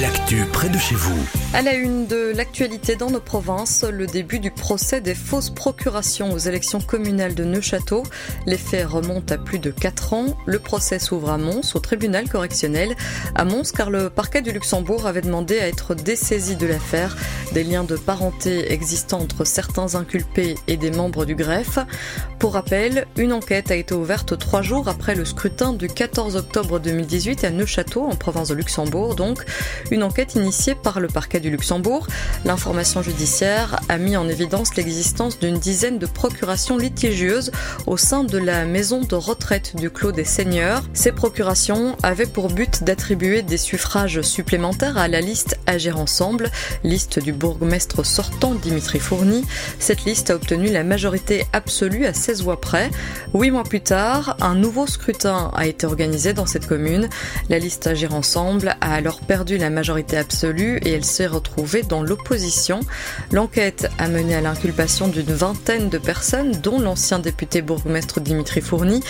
L'actu près de chez vous. À la une de l'actualité dans nos provinces, le début du procès des fausses procurations aux élections communales de Neuchâteau. Les faits remontent à plus de 4 ans. Le procès s'ouvre à Mons, au tribunal correctionnel. À Mons, car le parquet du Luxembourg avait demandé à être dessaisi de l'affaire. Des liens de parenté existant entre certains inculpés et des membres du greffe. Pour rappel, une enquête a été ouverte trois jours après le scrutin du 14 octobre 2018 à Neuchâteau, en province de Luxembourg donc. Une enquête initiée par le parquet du Luxembourg. L'information judiciaire a mis en évidence l'existence d'une dizaine de procurations litigieuses au sein de la maison de retraite du Clos des Seigneurs. Ces procurations avaient pour but d'attribuer des suffrages supplémentaires à la liste Agir Ensemble, liste du bourgmestre sortant Dimitri Fourny. Cette liste a obtenu la majorité absolue à 16 voix près. Huit mois plus tard, un nouveau scrutin a été organisé dans cette commune. La liste Agir Ensemble a alors perdu la majorité absolue et elle s'est retrouvée dans l'opposition. L'enquête a mené à l'inculpation d'une vingtaine de personnes, dont l'ancien député bourgmestre Dimitri Fourny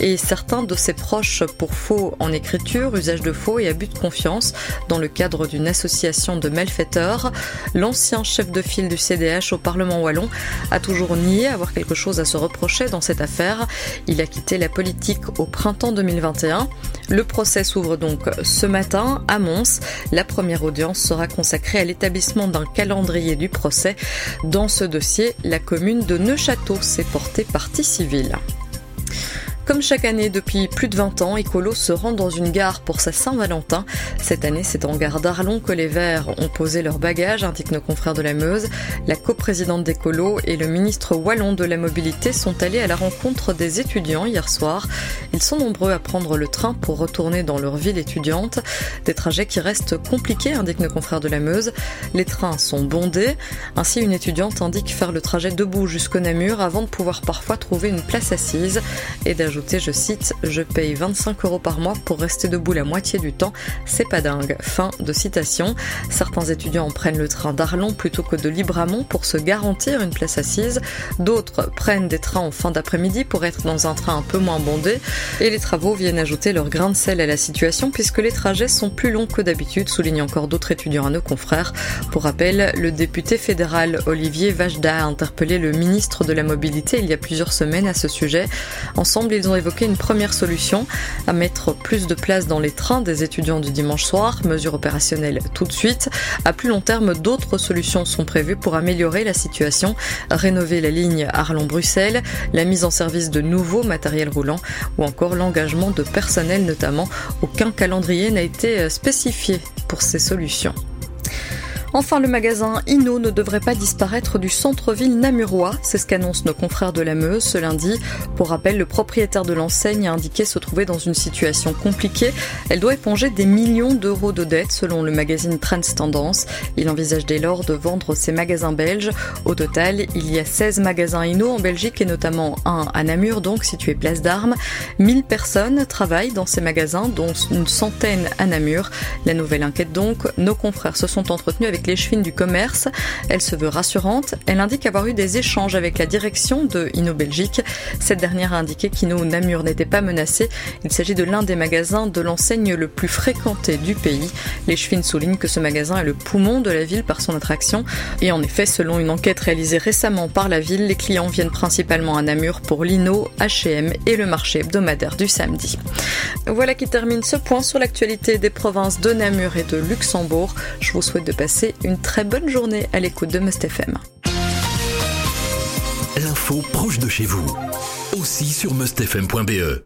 et certains de ses proches pour faux en écriture, usage de faux et abus de confiance dans le cadre d'une association de malfaiteurs. L'ancien chef de file du CDH au Parlement wallon a toujours nié avoir quelque chose à se reprocher dans cette affaire. Il a quitté la politique au printemps 2021. Le procès s'ouvre donc ce matin à Mons. La première audience sera consacrée à l'établissement d'un calendrier du procès. Dans ce dossier, la commune de Neuchâteau s'est portée partie civile. Comme chaque année depuis plus de 20 ans, Écolo se rend dans une gare pour sa Saint-Valentin. Cette année, c'est en gare d'Arlon que les Verts ont posé leurs bagages, indiquent nos confrères de la Meuse. La coprésidente d'Écolo et le ministre wallon de la mobilité sont allés à la rencontre des étudiants hier soir. Ils sont nombreux à prendre le train pour retourner dans leur ville étudiante. Des trajets qui restent compliqués, indiquent nos confrères de la Meuse. Les trains sont bondés. Ainsi, une étudiante indique faire le trajet debout jusqu'au Namur avant de pouvoir parfois trouver une place assise et d'ajouter je cite, je paye 25 euros par mois pour rester debout la moitié du temps, c'est pas dingue. Fin de citation. Certains étudiants prennent le train d'Arlon plutôt que de Libramont pour se garantir une place assise. D'autres prennent des trains en fin d'après-midi pour être dans un train un peu moins bondé. Et les travaux viennent ajouter leur grain de sel à la situation puisque les trajets sont plus longs que d'habitude, soulignent encore d'autres étudiants à nos confrères. Pour rappel, le député fédéral Olivier Vajda a interpellé le ministre de la Mobilité il y a plusieurs semaines à ce sujet. Ensemble, ils ont évoqué une première solution, à mettre plus de place dans les trains des étudiants du dimanche soir, mesure opérationnelle tout de suite. À plus long terme, d'autres solutions sont prévues pour améliorer la situation, rénover la ligne Arlon-Bruxelles, la mise en service de nouveaux matériels roulants ou encore l'engagement de personnel notamment. Aucun calendrier n'a été spécifié pour ces solutions. Enfin, le magasin Inno ne devrait pas disparaître du centre-ville namurois. C'est ce qu'annoncent nos confrères de la Meuse ce lundi. Pour rappel, le propriétaire de l'enseigne a indiqué se trouver dans une situation compliquée. Elle doit éponger des millions d'euros de dettes selon le magazine Trends Tendance. Il envisage dès lors de vendre ses magasins belges. Au total, il y a 16 magasins Inno en Belgique et notamment un à Namur, donc situé place d'Armes. 1000 personnes travaillent dans ces magasins, dont une centaine à Namur. La nouvelle inquiète donc. Nos confrères se sont entretenus avec les chevines du commerce. Elle se veut rassurante. Elle indique avoir eu des échanges avec la direction de Inno Belgique. Cette dernière a indiqué qu'Inno Namur n'était pas menacé. Il s'agit de l'un des magasins de l'enseigne le plus fréquenté du pays. Les chevines soulignent que ce magasin est le poumon de la ville par son attraction. Et en effet, selon une enquête réalisée récemment par la ville, les clients viennent principalement à Namur pour l'Inno, H&M et le marché hebdomadaire du samedi. Voilà qui termine ce point sur l'actualité des provinces de Namur et de Luxembourg. Je vous souhaite de passer une très bonne journée à l'écoute de Must FM. L'info proche de chez vous, aussi sur mustfm.be.